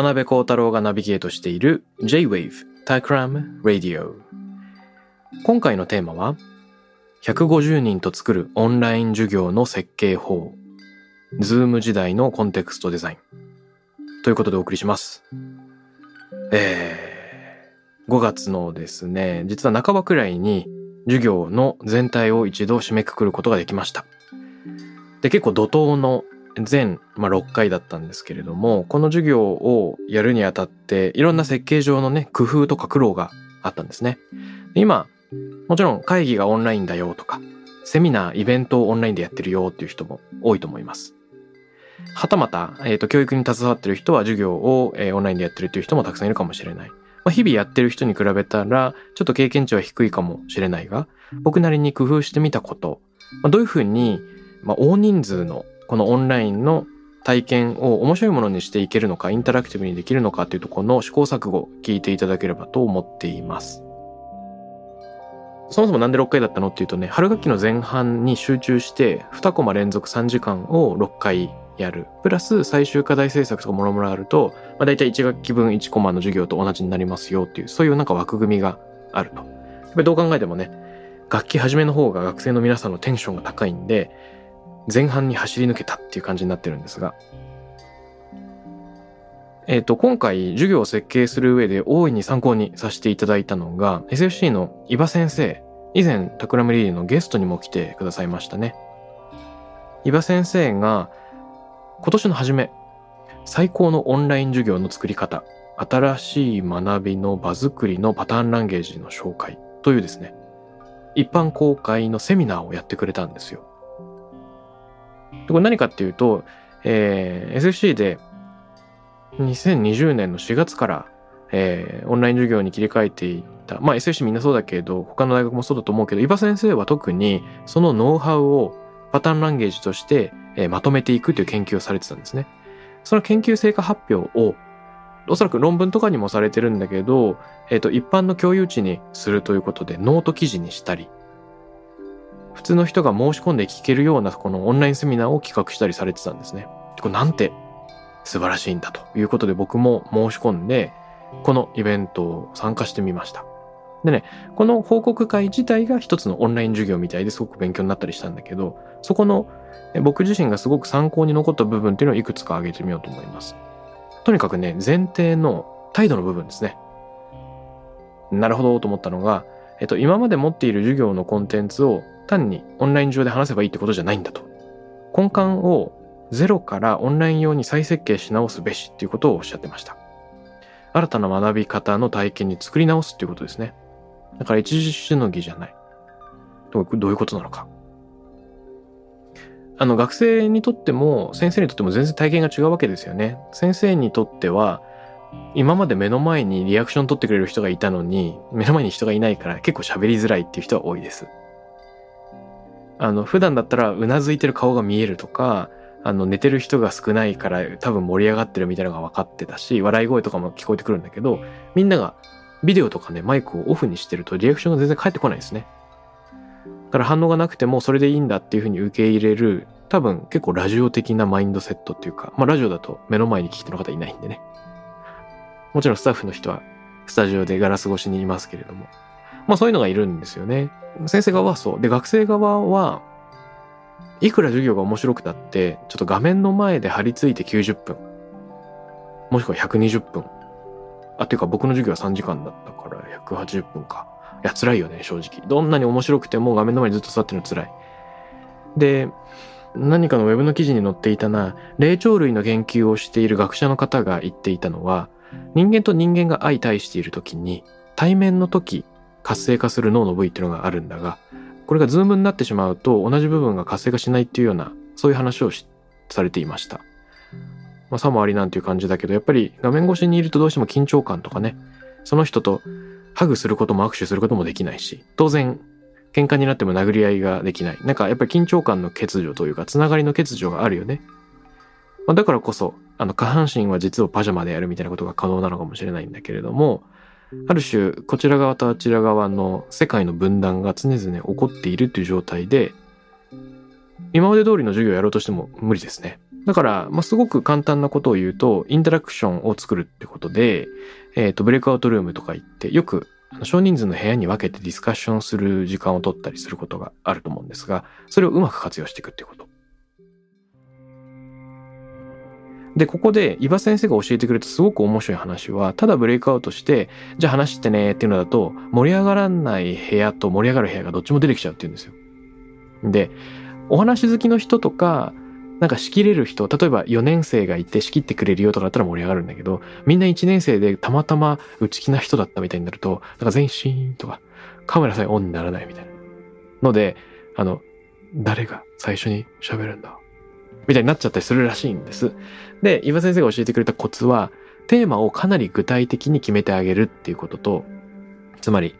渡辺幸太郎がナビゲートしている J-Wave Takram Radio 今回のテーマは150人と作るオンライン授業の設計法。Zoom 時代のコンテクストデザイン。ということでお送りします。えー、5月のですね実は半ばくらいに授業の全体を一度締めくくることができました。で結構怒涛の全、まあ、6回だったんですけれども、この授業をやるにあたって、いろんな設計上のね、工夫とか苦労があったんですね。今、もちろん会議がオンラインだよとか、セミナー、イベントをオンラインでやってるよっていう人も多いと思います。はたまた、えっ、と、教育に携わってる人は授業を、えーオンラインでやってるっていう人もたくさんいるかもしれない。まあ、日々やってる人に比べたら、ちょっと経験値は低いかもしれないが、僕なりに工夫してみたこと、まあ、どういうふうに、まあ、大人数のこのオンラインの体験を面白いものにしていけるのか、インタラクティブにできるのかっていうところの試行錯誤聞いていただければと思っています。そもそもなんで6回だったのっていうとね、春学期の前半に集中して2コマ連続3時間を6回やる。プラス最終課題制作とかもろもろあると、まあ、大体1学期分1コマの授業と同じになりますよっていう、そういうなんか枠組みがあると。やっぱりどう考えてもね、楽器始めの方が学生の皆さんのテンションが高いんで、前半に走り抜けたっていう感じになってるんですが。えっ、と、今回授業を設計する上で大いに参考にさせていただいたのが、SFC の伊庭先生、以前、タクラムリリーのゲストにも来てくださいましたね。伊庭先生が、今年の初め、最高のオンライン授業の作り方、新しい学びの場作りのパターンランゲージの紹介というですね、一般公開のセミナーをやってくれたんですよ。これ何かっていうと、えー SFC で2020年の4月から、えーオンライン授業に切り替えていった。まあ SFC みんなそうだけど、他の大学もそうだと思うけど、伊庭先生は特にそのノウハウをパターンランゲージとして、えーまとめていくという研究をされてたんですね。その研究成果発表を、おそらく論文とかにもされてるんだけど、えっ、と、一般の共有知にするということで、ノート記事にしたり、普通の人が申し込んで聞けるようなこのオンラインセミナーを企画したりされてたんですね。これなんて素晴らしいんだということで僕も申し込んで、このイベントを参加してみました。でね、この報告会自体が一つのオンライン授業みたいですごく勉強になったりしたんだけど、そこの僕自身がすごく参考に残った部分っていうのをいくつか挙げてみようと思います。とにかくね、前提の態度の部分ですね。なるほどと思ったのが、えっと、今まで持っている授業のコンテンツを単にオンライン上で話せばいいってことじゃないんだと。根幹をゼロからオンライン用に再設計し直すべしっていうことをおっしゃってました。新たな学び方の体験に作り直すっていうことですね。だから一時しのぎじゃない。どういうことなのか。あの学生にとっても先生にとっても全然体験が違うわけですよね。先生にとっては今まで目の前にリアクション取ってくれる人がいたのに目の前に人がいないから結構喋りづらいっていう人は多いです。あの普段だったらうなずいてる顔が見えるとかあの寝てる人が少ないから多分盛り上がってるみたいなのが分かってたし笑い声とかも聞こえてくるんだけどみんながビデオとかねマイクをオフにしてるとリアクションが全然返ってこないですね。だから反応がなくてもそれでいいんだっていうふうに受け入れる多分結構ラジオ的なマインドセットっていうかまあラジオだと目の前に聞いてる方いないんでね。もちろんスタッフの人はスタジオでガラス越しにいますけれども。まあそういうのがいるんですよね。先生側はそう。で、学生側は、いくら授業が面白くたって、ちょっと画面の前で張り付いて90分。もしくは120分。あ、ていうか僕の授業は3時間だったから180分か。いや、辛いよね、正直。どんなに面白くても画面の前にずっと座ってるの辛い。で、何かのウェブの記事に載っていたな、霊長類の研究をしている学者の方が言っていたのは、人間と人間が相対している時に、対面の時、活性化する脳の部位っていうのがあるんだが、これがズームになってしまうと同じ部分が活性化しないっていうような、そういう話をされていました。まあ、さもありなんていう感じだけど、やっぱり画面越しにいるとどうしても緊張感とかね、その人とハグすることも握手することもできないし、当然、喧嘩になっても殴り合いができない。なんかやっぱり緊張感の欠如というか、つながりの欠如があるよね。まあ、だからこそ、あの、下半身は実はパジャマでやるみたいなことが可能なのかもしれないんだけれども、ある種、こちら側とあちら側の世界の分断が常々起こっているという状態で、今まで通りの授業をやろうとしても無理ですね。だから、まあ、すごく簡単なことを言うと、インタラクションを作るってことで、えっ、ー、と、ブレイクアウトルームとか行って、よく少人数の部屋に分けてディスカッションする時間を取ったりすることがあると思うんですが、それをうまく活用していくってこと。で、ここで、伊庭先生が教えてくれたすごく面白い話は、ただブレイクアウトして、じゃあ話してねっていうのだと、盛り上がらない部屋と盛り上がる部屋がどっちも出てきちゃうっていうんですよ。で、お話好きの人とか、なんか仕切れる人、例えば4年生がいて仕切ってくれるよとかだったら盛り上がるんだけど、みんな1年生でたまたま内気な人だったみたいになると、なんか全身とか、カメラさえオンにならないみたいな。ので、あの、誰が最初に喋るんだみたいになっちゃったりするらしいんです。で、岩先生が教えてくれたコツは、テーマをかなり具体的に決めてあげるっていうことと、つまり、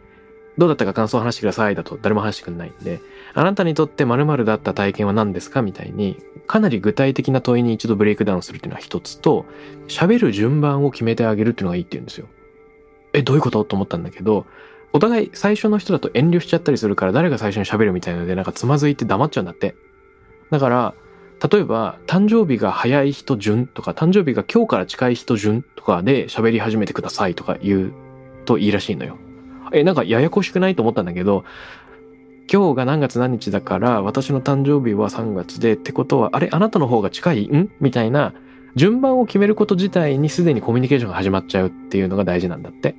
どうだったか感想を話してくださいだと誰も話してくんないんで、あなたにとって〇〇だった体験は何ですかみたいに、かなり具体的な問いに一度ブレイクダウンするっていうのは一つと、喋る順番を決めてあげるっていうのがいいって言うんですよ。え、どういうこと？と思ったんだけど、お互い最初の人だと遠慮しちゃったりするから誰が最初に喋るみたいなのでなんかつまずいて黙っちゃうんだって。だから、例えば、誕生日が早い人順とか、誕生日が今日から近い人順とかで喋り始めてくださいとか言うといいらしいのよ。え、なんかややこしくないと思ったんだけど、今日が何月何日だから、私の誕生日は3月で、ってことは、あれ、あなたの方が近い？ん？みたいな、順番を決めること自体にすでにコミュニケーションが始まっちゃうっていうのが大事なんだって。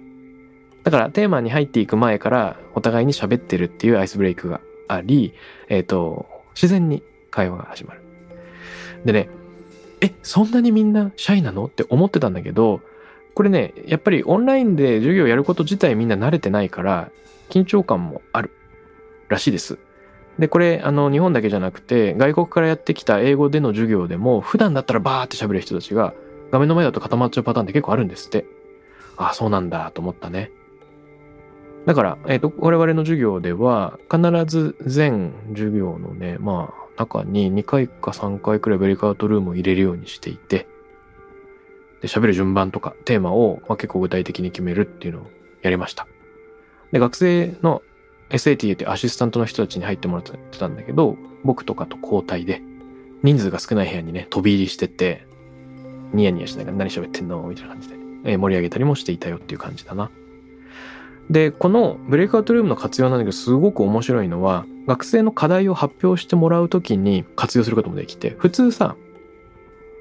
だからテーマに入っていく前からお互いに喋ってるっていうアイスブレイクがあり、えっ、ー、と、自然に会話が始まる。でね、え、そんなにみんなシャイなの？って思ってたんだけど、これね、やっぱりオンラインで授業をやること自体みんな慣れてないから、緊張感もあるらしいです。で、これ、あの、日本だけじゃなくて、外国からやってきた英語での授業でも、普段だったらバーって喋る人たちが、画面の前だと固まっちゃうパターンって結構あるんですって。ああ、そうなんだと思ったね。だから、えっ、ー、と、我々の授業では、必ず全授業のね、まあ、中に2回か3回くらいブレイクアウトルームを入れるようにしていて、で、喋る順番とかテーマを、まあ、結構具体的に決めるっていうのをやりました。で、学生の SATA ってアシスタントの人たちに入ってもらってたんだけど、僕とかと交代で、人数が少ない部屋にね、飛び入りしてて、ニヤニヤしながら何喋ってんの？みたいな感じで、えー、盛り上げたりもしていたよっていう感じだな。で、このブレイクアウトルームの活用なんだけど、すごく面白いのは、学生の課題を発表してもらうときに活用することもできて、普通さ、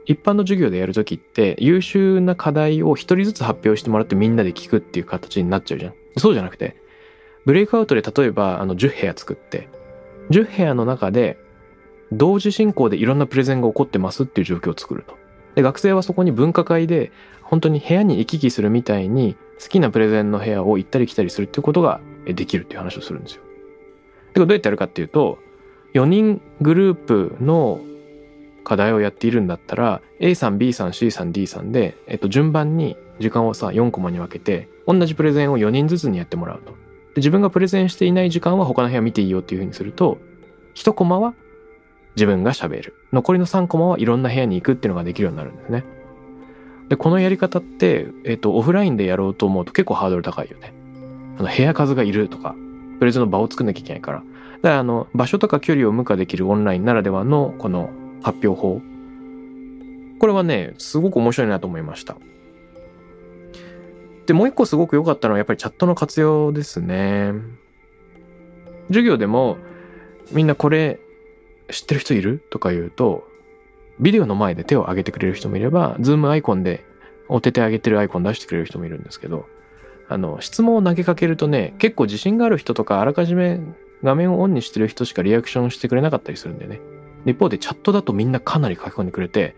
一般の授業でやるときって、優秀な課題を一人ずつ発表してもらってみんなで聞くっていう形になっちゃうじゃん。そうじゃなくて、ブレイクアウトで例えばあの10部屋作って、10部屋の中で同時進行でいろんなプレゼンが起こってますっていう状況を作ると。で、学生はそこに分科会で本当に部屋に行き来するみたいに好きなプレゼンの部屋を行ったり来たりするっていうことができるっていう話をするんですよ。で、どうやってやるかっていうと、4人グループの課題をやっているんだったら A さん B さん C さん D さんで、えっと、順番に時間をさ4コマに分けて同じプレゼンを4人ずつにやってもらうと。で自分がプレゼンしていない時間は他の部屋見ていいよっていうふうにすると1コマは自分が喋る残りの3コマはいろんな部屋に行くっていうのができるようになるんですね。でこのやり方って、えっと、オフラインでやろうと思うと結構ハードル高いよね。あの部屋数がいるとかプレゼンの場を作んなきゃいけないから。だからあの場所とか距離を無化できるオンラインならではのこの発表法。これはね、すごく面白いなと思いました。で、もう一個すごく良かったのはやっぱりチャットの活用ですね。授業でもみんなこれ知ってる人いるとか言うと、ビデオの前で手を挙げてくれる人もいれば、ズームアイコンでお手手上げてるアイコン出してくれる人もいるんですけど、あの、質問を投げかけるとね、結構自信がある人とか、あらかじめ画面をオンにしてる人しかリアクションしてくれなかったりするんでね。一方でチャットだとみんなかなり書き込んでくれて、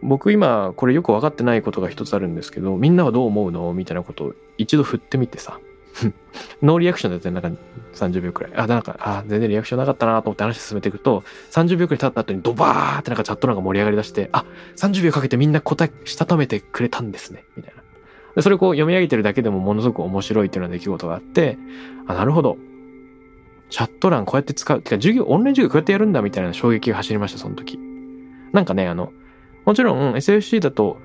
僕今これよく分かってないことが一つあるんですけど、みんなはどう思うの？みたいなことを一度振ってみてさ。ノーリアクションだったらなんか30秒くらい。あ、なんか、あ、全然リアクションなかったなと思って話進めていくと、30秒くらい経った後にドバーってなんかチャットなんか盛り上がりだして、あ、30秒かけてみんな答え、したためてくれたんですね。みたいな。でそれをこう読み上げてるだけでもものすごく面白いっていうような出来事があって、あ、なるほど。チャット欄こうやって使う。てか授業、オンライン授業こうやってやるんだみたいな衝撃が走りました、その時。なんかね、あの、もちろん SFC だと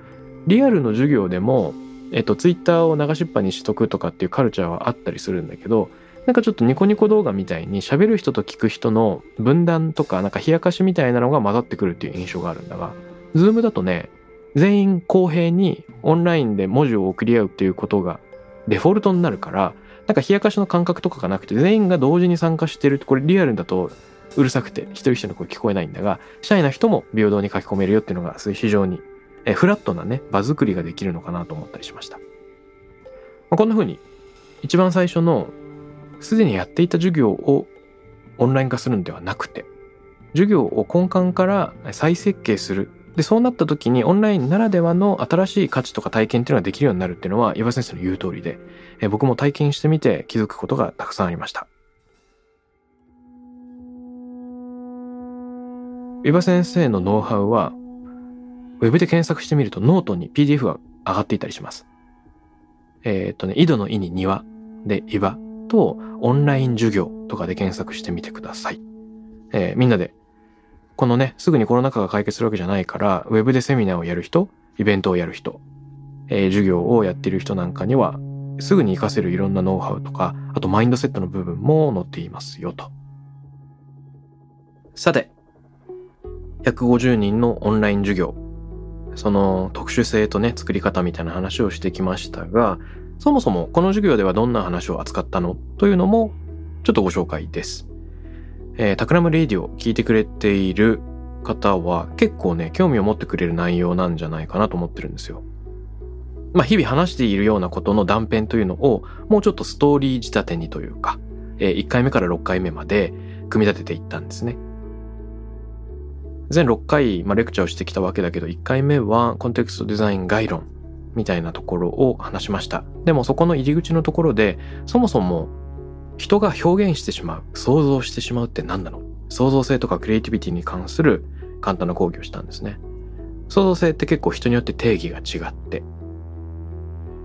リアルの授業でも、えっと、ツイッターを流しっぱにしとくとかっていうカルチャーはあったりするんだけど、なんかちょっとニコニコ動画みたいに喋る人と聞く人の分断とか、なんか冷やかしみたいなのが混ざってくるっていう印象があるんだが、Zoom だとね、全員公平にオンラインで文字を送り合うっていうことがデフォルトになるから、なんか冷やかしの感覚とかがなくて全員が同時に参加してるこれリアルだとうるさくて一人一人の声聞こえないんだが、シャイな人も平等に書き込めるよっていうのが非常にえフラットなね、場作りができるのかなと思ったりしました。まあ、こんな風に一番最初のすでにやっていた授業をオンライン化するんではなくて、授業を根幹から再設計する。で、そうなった時にオンラインならではの新しい価値とか体験っていうのができるようになるっていうのは、井庭先生の言う通りで、え僕も体験してみて気づくことがたくさんありました。井庭先生のノウハウは、ウェブで検索してみるとノートに PDF が上がっていたりします。えっ、とね、井戸の井に庭で岩とオンライン授業とかで検索してみてください。えー、みんなで、このね、すぐにコロナ禍が解決するわけじゃないから、ウェブでセミナーをやる人、イベントをやる人、えー、授業をやっている人なんかには、すぐに活かせるいろんなノウハウとか、あとマインドセットの部分も載っていますよと。さて、150人のオンライン授業。その特殊性とね、作り方みたいな話をしてきましたが、そもそもこの授業ではどんな話を扱ったのというのもちょっとご紹介です。えー、 Takram Radio 聞いてくれている方は結構ね、興味を持ってくれる内容なんじゃないかなと思ってるんですよ。まあ、日々話しているようなことの断片というのをもうちょっとストーリー仕立てにというか、えー、1回目から6回目まで組み立てていったんですね。全6回、まあ、レクチャーをしてきたわけだけど、1回目はコンテクストデザイン概論みたいなところを話しました。でもそこの入り口のところで、そもそも人が表現してしまう、想像してしまうって何なの？創造性とかクリエイティビティに関する簡単な講義をしたんですね。創造性って結構人によって定義が違って、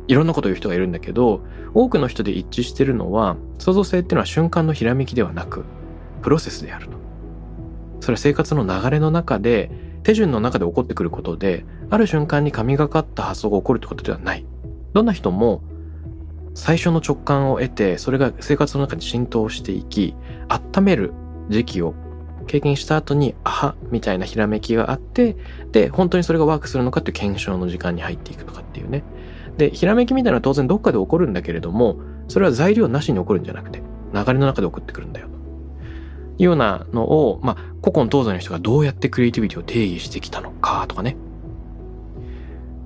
いろんなこと言う人がいるんだけど、多くの人で一致してるのは、創造性っていうのは瞬間のひらめきではなく、プロセスであると。それは生活の流れの中で手順の中で起こってくることである瞬間に神がかった発想が起こるってことではない。どんな人も最初の直感を得てそれが生活の中に浸透していき温める時期を経験した後にアハみたいなひらめきがあってで本当にそれがワークするのかっていう検証の時間に入っていくとかっていうね。でひらめきみたいなのは当然どっかで起こるんだけれどもそれは材料なしに起こるんじゃなくて流れの中で起こってくるんだよと。いうようなのを、まあ、古今東西の人がどうやってクリエイティビティを定義してきたのかとかね。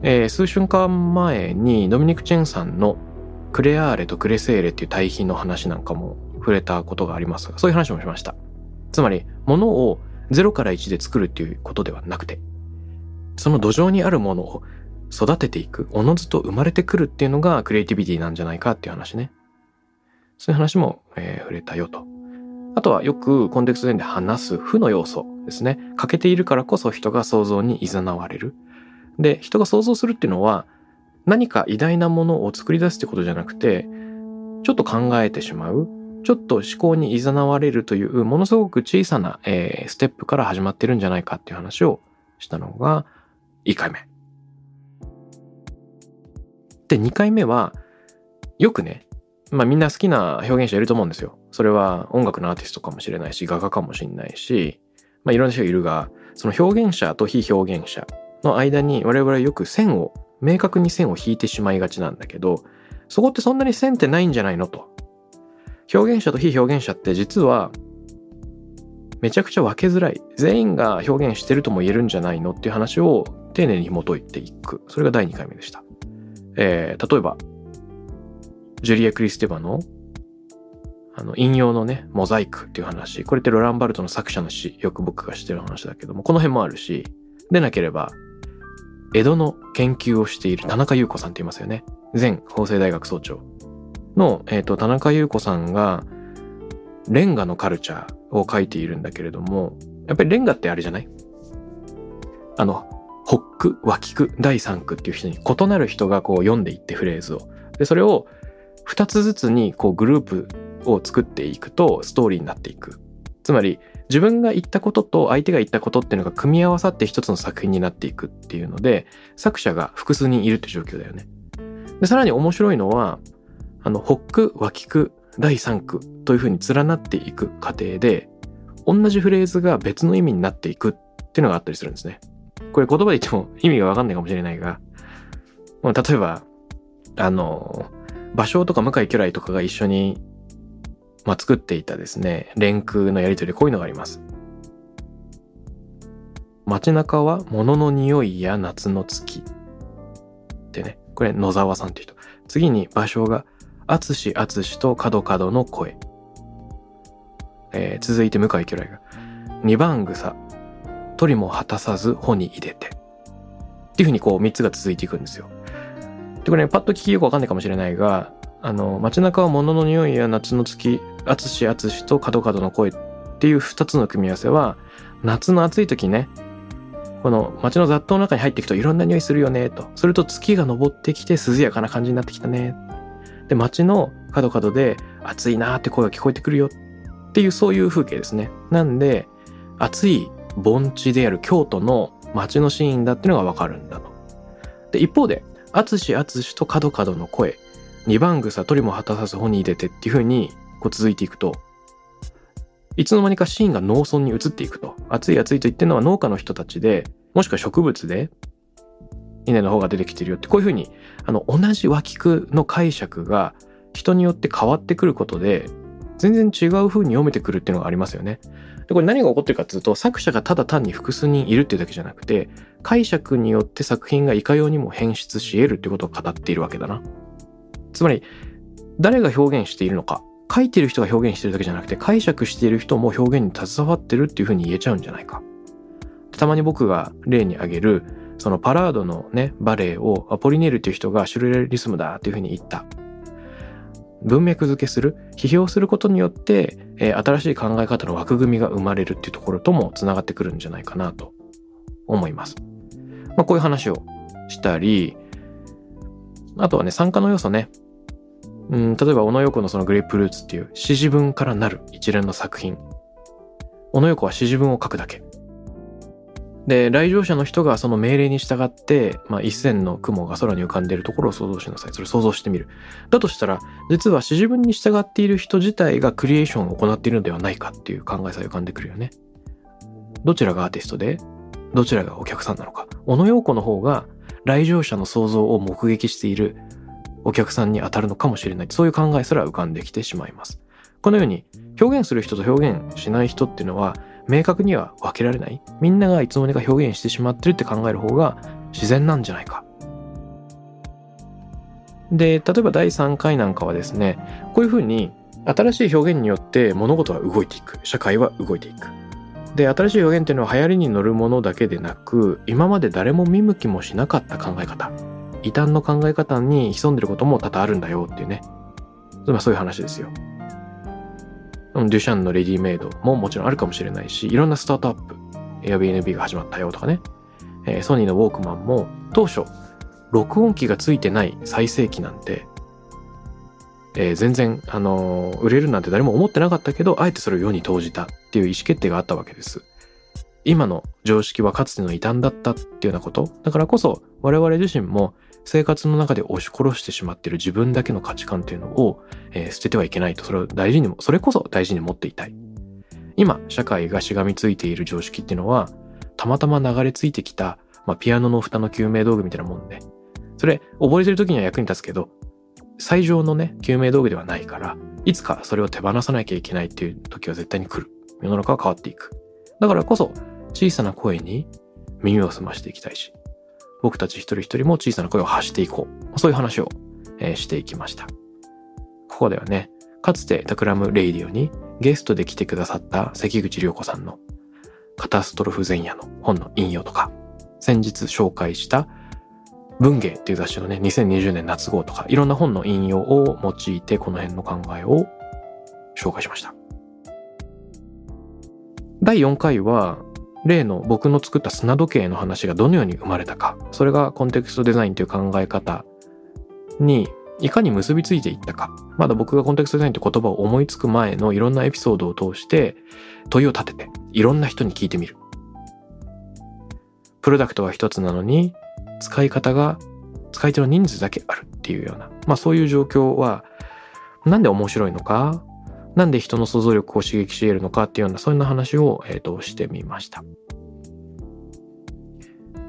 えー、数週間前にドミニク・チェンさんのクレアーレとクレセーレっていう対比の話なんかも触れたことがありますが、そういう話もしました。つまり、物を0から1で作るっていうことではなくて、その土壌にあるものを育てていく、おのずと生まれてくるっていうのがクリエイティビティなんじゃないかっていう話ね。そういう話も、えー、触れたよと。あとはよくコンテクストで話す負の要素ですね。欠けているからこそ人が想像に誘われる。で、人が想像するっていうのは何か偉大なものを作り出すってことじゃなくて、ちょっと考えてしまう。ちょっと思考に誘われるというものすごく小さな、えー、ステップから始まってるんじゃないかっていう話をしたのが1回目。で、2回目はよくね、まあみんな好きな表現者いると思うんですよ。それは音楽のアーティストかもしれないし、画家かもしれないし、まあいろんな人がいるが、その表現者と非表現者の間に我々はよく線を、明確に線を引いてしまいがちなんだけど、そこってそんなに線ってないんじゃないのと。表現者と非表現者って実はめちゃくちゃ分けづらい。全員が表現してるとも言えるんじゃないのっていう話を丁寧に紐解いていく。それが第2回目でした。えー、例えば、ジュリア・クリステバのあの引用のねモザイクっていう話。これってロランバルトの作者の詩よく僕がしてる話だけどもこの辺もあるしでなければ江戸の研究をしている田中優子さんって言いますよね。前法政大学総長の、えーと、田中優子さんがレンガのカルチャーを書いているんだけれどもやっぱりレンガってあれじゃない？あの北区脇区第三区っていう人に異なる人がこう読んでいってフレーズを。でそれを2つずつにこうグループを作っていくとストーリーになっていく。つまり自分が言ったことと相手が言ったことっていうのが組み合わさって一つの作品になっていくっていうので作者が複数人いるって状況だよね。でさらに面白いのはあの北区脇区第三区というふうに連なっていく過程で同じフレーズが別の意味になっていくっていうのがあったりするんですね。これ言葉で言っても意味がわかんないかもしれないが例えばあの芭蕉とか向井巨来とかが一緒にまあ、作っていたですね、連空のやりとりこういうのがあります。街中は物の匂いや夏の月。ってね、これ野沢さんっていう人。次に場所が、あつしあつしと角角の声。えー、続いて向井巨来が、二番草、鳥も果たさず穂に入れて。っていうふうにこう三つが続いていくんですよ。で、これね、パッと聞きよくわかんないかもしれないが、あの、街中は物の匂いや夏の月、淳淳と角角の声っていう二つの組み合わせは、夏の暑い時ね、この街の雑踏の中に入っていくといろんな匂いするよね、と。すると月が昇ってきて涼やかな感じになってきたね。で、街の角角で暑いなーって声が聞こえてくるよっていうそういう風景ですね。なんで、暑い盆地である京都の街のシーンだっていうのがわかるんだと。で、一方で、淳淳と角角の声。二番草取りも果たさず本に出てっていう風にこう続いていくと。いつの間にかシーンが農村に移っていくと。暑い暑いと言ってるのは農家の人たちでもしくは植物で稲の方が出てきてるよってこういう風にあの同じ脇句の解釈が人によって変わってくることで全然違う風に読めてくるっていうのがありますよね。でこれ何が起こってるかっていうと作者がただ単に複数人いるっていうだけじゃなくて解釈によって作品がいかようにも変質し得るっていうことを語っているわけだな。つまり誰が表現しているのか書いてる人が表現してるだけじゃなくて解釈している人も表現に携わってるっていうふうに言えちゃうんじゃないか。たまに僕が例に挙げるそのパラードのねバレエをポリネールっていう人がシュルレリスムだっていうふうに言った。文脈付けする批評することによって、えー、新しい考え方の枠組みが生まれるっていうところともつながってくるんじゃないかなと思います。まあ、こういう話をしたりあとはね、参加の要素ね。うん、例えば、小野洋子のそのグレープフルーツっていう詩字文からなる一連の作品。小野洋子は詩字文を書くだけ。で、来場者の人がその命令に従って、まあ、一線の雲が空に浮かんでいるところを想像しなさい。それ想像してみる。だとしたら、実は詩字文に従っている人自体がクリエーションを行っているのではないかっていう考えさえ浮かんでくるよね。どちらがアーティストで、どちらがお客さんなのか。小野洋子の方が来場者の想像を目撃しているお客さんに当たるのかもしれないそういう考えすら浮かんできてしまいますこのように表現する人と表現しない人っていうのは明確には分けられない。みんながいつの間にか表現してしまってるって考える方が自然なんじゃないか。で例えば第3回なんかはですねこういうふうに新しい表現によって物事は動いていく。社会は動いていく。で新しい表現っていうのは流行りに乗るものだけでなく今まで誰も見向きもしなかった考え方。異端の考え方に潜んでることも多々あるんだよっていうね。まあそういう話ですよ。デュシャンのレディメイドももちろんあるかもしれないしいろんなスタートアップ Airbnb が始まったよとかね、えー、ソニーのウォークマンも当初録音機がついてない最盛期なんてえー、全然、あのー、売れるなんて誰も思ってなかったけど、あえてそれを世に投じたっていう意思決定があったわけです。今の常識はかつての異端だったっていうようなこと。だからこそ、我々自身も生活の中で押し殺してしまっている自分だけの価値観っていうのを、えー、捨ててはいけないと、それを大事にも、それこそ大事に持っていたい。今、社会がしがみついている常識っていうのは、たまたま流れ着いてきた、まあ、ピアノの蓋の救命道具みたいなもんで、それ、溺れてる時には役に立つけど、最上のね、救命道具ではないから、いつかそれを手放さなきゃいけないっていう時は絶対に来る。世の中は変わっていく。だからこそ、小さな声に耳を澄ましていきたいし、僕たち一人一人も小さな声を発していこう。そういう話を、え、していきました。ここではね、かつて Takram Radio にゲストで来てくださった関口涼子さんのカタストロフ前夜の本の引用とか、先日紹介した文藝っていう雑誌のね、2020年夏号とか、いろんな本の引用を用いてこの辺の考えを紹介しました。第4回は、例の僕の作った砂時計の話がどのように生まれたか、それがコンテクストデザインという考え方にいかに結びついていったか、まだ僕がコンテクストデザインという言葉を思いつく前のいろんなエピソードを通して問いを立てていろんな人に聞いてみる。プロダクトは一つなのに使い方が使い手の人数だけあるっていうような、まあそういう状況はなんで面白いのか、なんで人の想像力を刺激し得るのかっていうような、そういう話を、えーと、してみました。こ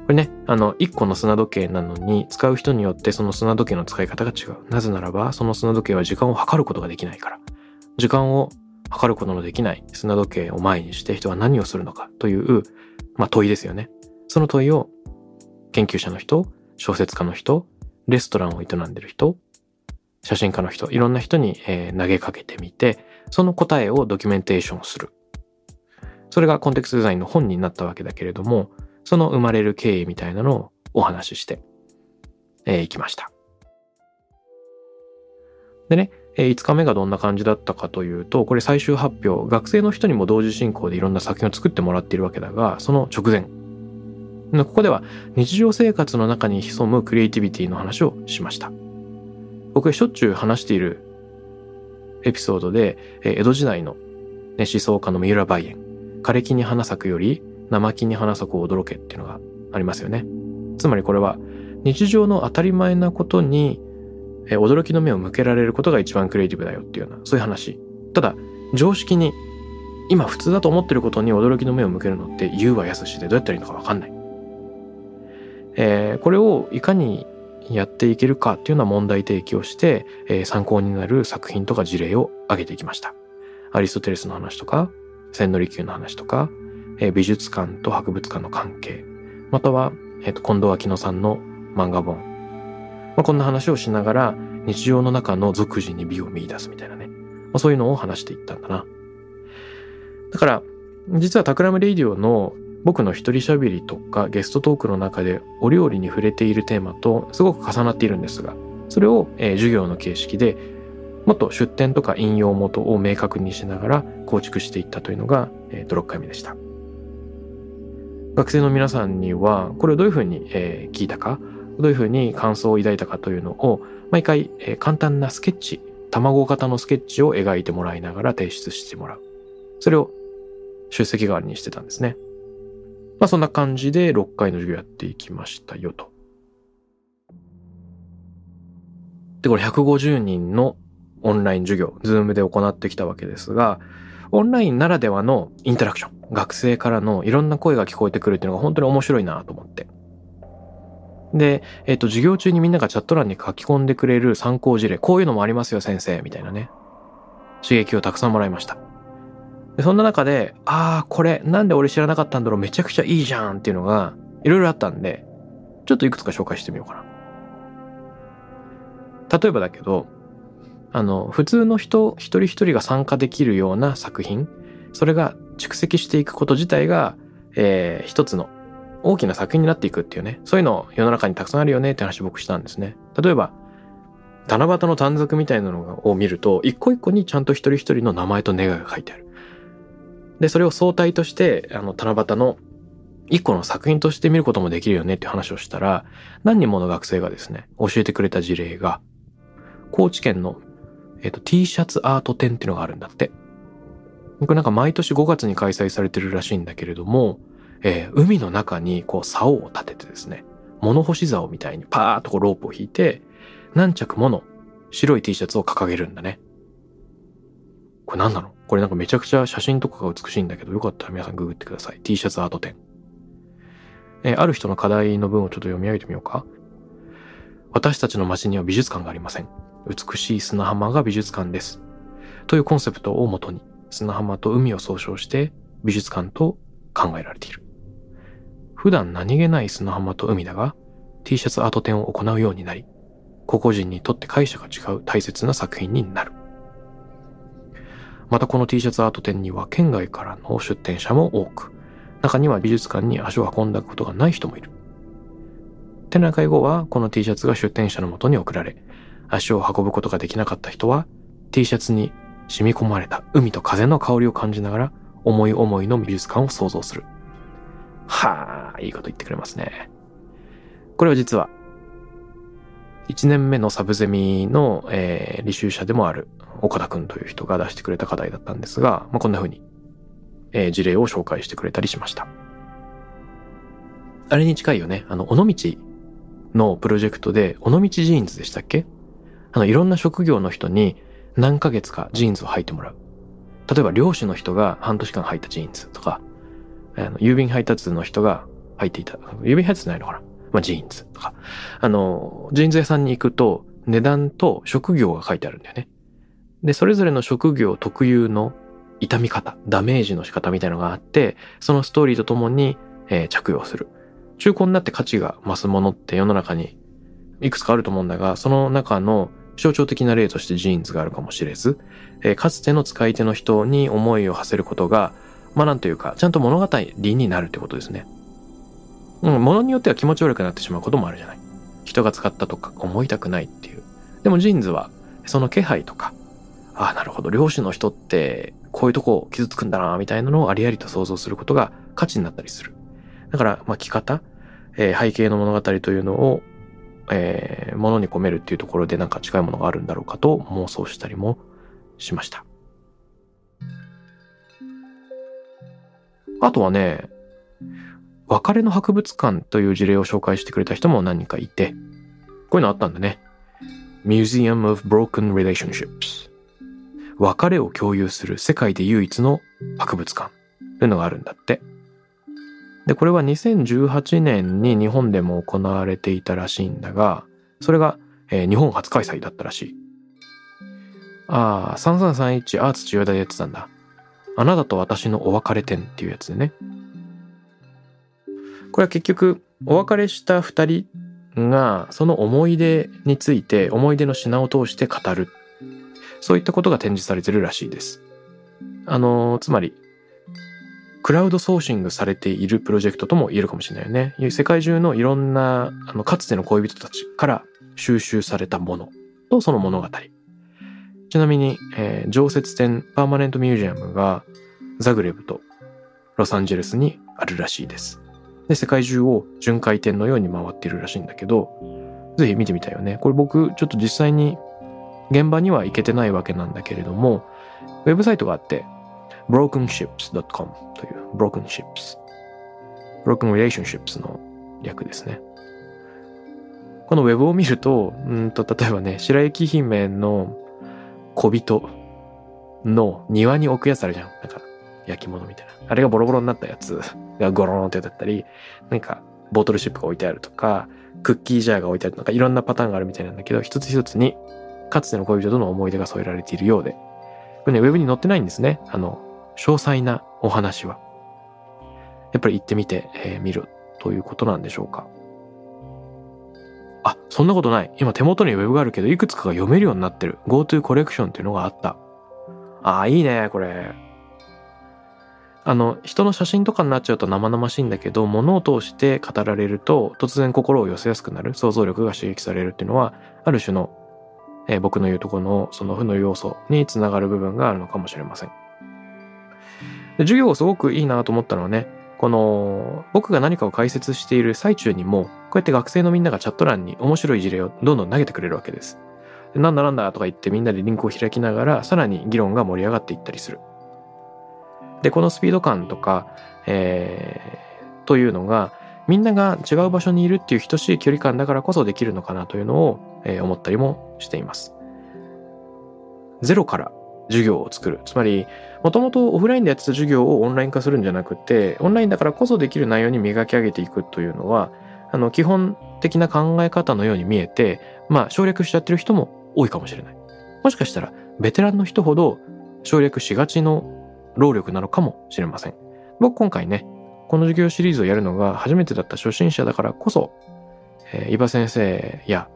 れね、あの、一個の砂時計なのに、使う人によってその砂時計の使い方が違う。なぜならば、その砂時計は時間を測ることができないから。時間を測ることのできない砂時計を前にして人は何をするのかという、まあ問いですよね。その問いを研究者の人、小説家の人、レストランを営んでる人、写真家の人、いろんな人に、え、投げかけてみて、その答えをドキュメンテーションする。それがコンテクストデザインの本になったわけだけれども、その生まれる経緯みたいなのをお話しして、えー、いきました。でね、えー、5日目がどんな感じだったかというと、これ最終発表、学生の人にも同時進行でいろんな作品を作ってもらっているわけだが、その直前、ここでは日常生活の中に潜むクリエイティビティの話をしました。僕がしょっちゅう話しているエピソードで、江戸時代の、ね、思想家の三浦梅園、枯れ木に花咲くより生木に花咲く驚けっていうのがありますよね。つまりこれは日常の当たり前なことに驚きの目を向けられることが一番クリエイティブだよっていうような、そういう話。ただ、常識に、今普通だと思ってることに驚きの目を向けるのって言うはやすしでどうやったらいいのかわかんない。えー、これをいかにやっていけるかっていうような問題提起をして、えー、参考になる作品とか事例を挙げていきました。アリストテレスの話とか、千利休の話とか、えー、美術館と博物館の関係、または、えーと、近藤明乃さんの漫画本。まあ、こんな話をしながら日常の中の俗人に美を見出すみたいなね。まあ、そういうのを話していったんだな。だから、実は Takram Radio の僕の一人喋りとかゲストトークの中で折々に触れているテーマとすごく重なっているんですが、それを、え、授業の形式でもっと出典とか引用元を明確にしながら構築していったというのが、えー、と6回目でした。学生の皆さんにはこれをどういうふうに、え、聞いたか、どういうふうに感想を抱いたかというのを毎回、え、簡単なスケッチ、卵型のスケッチを描いてもらいながら提出してもらう。それを出席代わりにしてたんですね。まあそんな感じで6回の授業やっていきましたよと。で、これ150人のオンライン授業、 Zoom で行ってきたわけですが、オンラインならではのインタラクション、学生からのいろんな声が聞こえてくるっていうのが本当に面白いなと思って。で、えっ、と、授業中にみんながチャット欄に書き込んでくれる参考事例、こういうのもありますよ先生、みたいなね。刺激をたくさんもらいました。でそんな中で、ああ、これなんで俺知らなかったんだろうめちゃくちゃいいじゃんっていうのがいろいろあったんで、ちょっといくつか紹介してみようかな。例えばだけど、あの、普通の人一人一人が参加できるような作品、それが蓄積していくこと自体が、えー、一つの大きな作品になっていくっていうね、そういうの世の中にたくさんあるよねって話僕したんですね。例えば、七夕の短冊みたいなのを見ると、一個一個にちゃんと一人一人の名前と願いが書いてある。で、それを相対として、あの、七夕の一個の作品として見ることもできるよねって話をしたら、何人もの学生がですね、教えてくれた事例が、高知県の、えっ、と、T シャツアート展っていうのがあるんだって。これなんか毎年5月に開催されてるらしいんだけれども、えー、海の中にこう竿を立ててですね、物干し竿みたいにパーッとこうロープを引いて、何着もの白い T シャツを掲げるんだね。これ何なのこれなんかめちゃくちゃ写真とかが美しいんだけど、よかったら皆さんググってください。T シャツアート展。え、ある人の課題の文をちょっと読み上げてみようか。私たちの街には美術館がありません。美しい砂浜が美術館です。というコンセプトをもとに、砂浜と海を総称して美術館と考えられている。普段何気ない砂浜と海だが、T シャツアート展を行うようになり、個々人にとって解釈が違う大切な作品になる。またこの T シャツアート展には県外からの出展者も多く、中には美術館に足を運んだことがない人もいる。展覧会後はこの T シャツが出展者のもとに送られ、足を運ぶことができなかった人は T シャツに染み込まれた海と風の香りを感じながら思い思いの美術館を想像する。はあ、いいこと言ってくれますね。これは実は、1年目のサブゼミの、えー、履修者でもある岡田くんという人が出してくれた課題だったんですが、まあ、こんな風に、えー、事例を紹介してくれたりしました。あれに近いよね。あの、尾道のプロジェクトで、尾道ジーンズでしたっけ？あの、いろんな職業の人に何ヶ月かジーンズを履いてもらう。例えば漁師の人が半年間履いたジーンズとか、あの郵便配達の人が履いていた。郵便配達ないのかな？まあ、ジーンズとか。あの、ジーンズ屋さんに行くと値段と職業が書いてあるんだよね。で、それぞれの職業特有の痛み方、ダメージの仕方みたいのがあって、そのストーリーとともに、えー、着用する。中古になって価値が増すものって世の中にいくつかあると思うんだが、その中の象徴的な例としてジーンズがあるかもしれず、えー、かつての使い手の人に思いを馳せることが、まあなんというか、ちゃんと物語になるってことですね。うん、物によっては気持ち悪くなってしまうこともあるじゃない。人が使ったとか思いたくないっていう。でもジーンズは、その気配とか、ああ、なるほど、漁師の人ってこういうとこ傷つくんだな、みたいなのをありありと想像することが価値になったりする。だから、まあ、着方、えー、背景の物語というのをえー、ものに込めるっていうところでなんか近いものがあるんだろうかと妄想したりもしました。あとはね、別れの博物館という事例を紹介してくれた人も何人かいて、こういうのあったんだね。Museum of Broken Relationships。別れを共有する世界で唯一の博物館というのがあるんだって。で、これは2018年に日本でも行われていたらしいんだが、それが、えー、日本初開催だったらしい。ああ、3331アーツ千代田でやってたんだ。あなたと私のお別れ展っていうやつでね。これは結局、お別れした二人が、その思い出について、思い出の品を通して語る。そういったことが展示されてるらしいです。あの、つまり、クラウドソーシングされているプロジェクトとも言えるかもしれないよね。世界中のいろんな、あの、かつての恋人たちから収集されたものとその物語。ちなみに、えー、常設展パーマネントミュージアムがザグレブとロサンゼルスにあるらしいです。で、世界中を巡回展のように回っているらしいんだけど、ぜひ見てみたいよね。これ僕、ちょっと実際に現場には行けてないわけなんだけれども、ウェブサイトがあって、brokenships.com という broken ships broken relationships の略ですね。このウェブを見ると、うんと、例えばね、白雪姫の小人の庭に置くやつあるじゃん。なんか、焼き物みたいな。あれがボロボロになったやつがゴローンってだったり、なんか、ボトルシップが置いてあるとか、クッキージャーが置いてあるとか、いろんなパターンがあるみたいなんだけど、一つ一つに、かつての恋人との思い出が添えられているようで、これね、ウェブに載ってないんですね。あの、詳細なお話は。やっぱり行ってみて、えー、見るということなんでしょうか。あ、そんなことない。今手元にウェブがあるけど、いくつかが読めるようになってる。GoTo コレクションっていうのがあった。ああ、いいね、これ。あの、人の写真とかになっちゃうと生々しいんだけど、物を通して語られると、突然心を寄せやすくなる、想像力が刺激されるっていうのは、ある種の、えー、僕の言うとこの、その負の要素につながる部分があるのかもしれません。で授業すごくいいなと思ったのはね、この僕が何かを解説している最中にも、こうやって学生のみんながチャット欄に面白い事例をどんどん投げてくれるわけです。でなんだなんだとか言ってみんなでリンクを開きながら、さらに議論が盛り上がっていったりする。で、このスピード感とか、えー、というのが、みんなが違う場所にいるっていう等しい距離感だからこそできるのかなというのを、え、思ったりもしています。ゼロから授業を作る。つまり、もともとオフラインでやってた授業をオンライン化するんじゃなくて、オンラインだからこそできる内容に磨き上げていくというのは、あの、基本的な考え方のように見えて、まあ、省略しちゃってる人も多いかもしれない。もしかしたら、ベテランの人ほど省略しがちの労力なのかもしれません。僕今回ね、この授業シリーズをやるのが初めてだった初心者だからこそ、えー、伊庭先生や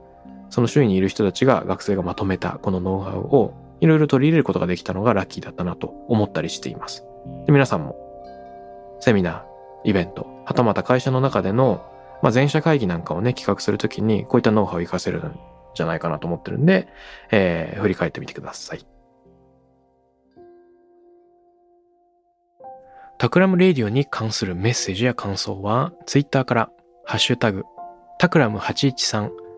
その周囲にいる人たちが学生がまとめたこのノウハウをいろいろ取り入れることができたのがラッキーだったなと思ったりしています。で皆さんも、セミナー、イベント、はたまた会社の中での、まあ、全社会議なんかをね、企画するときに、こういったノウハウを活かせるんじゃないかなと思ってるんで、えー、振り返ってみてください。タクラムレディオに関するメッセージや感想は、ツイッターから、ハッシュタグ、タクラム813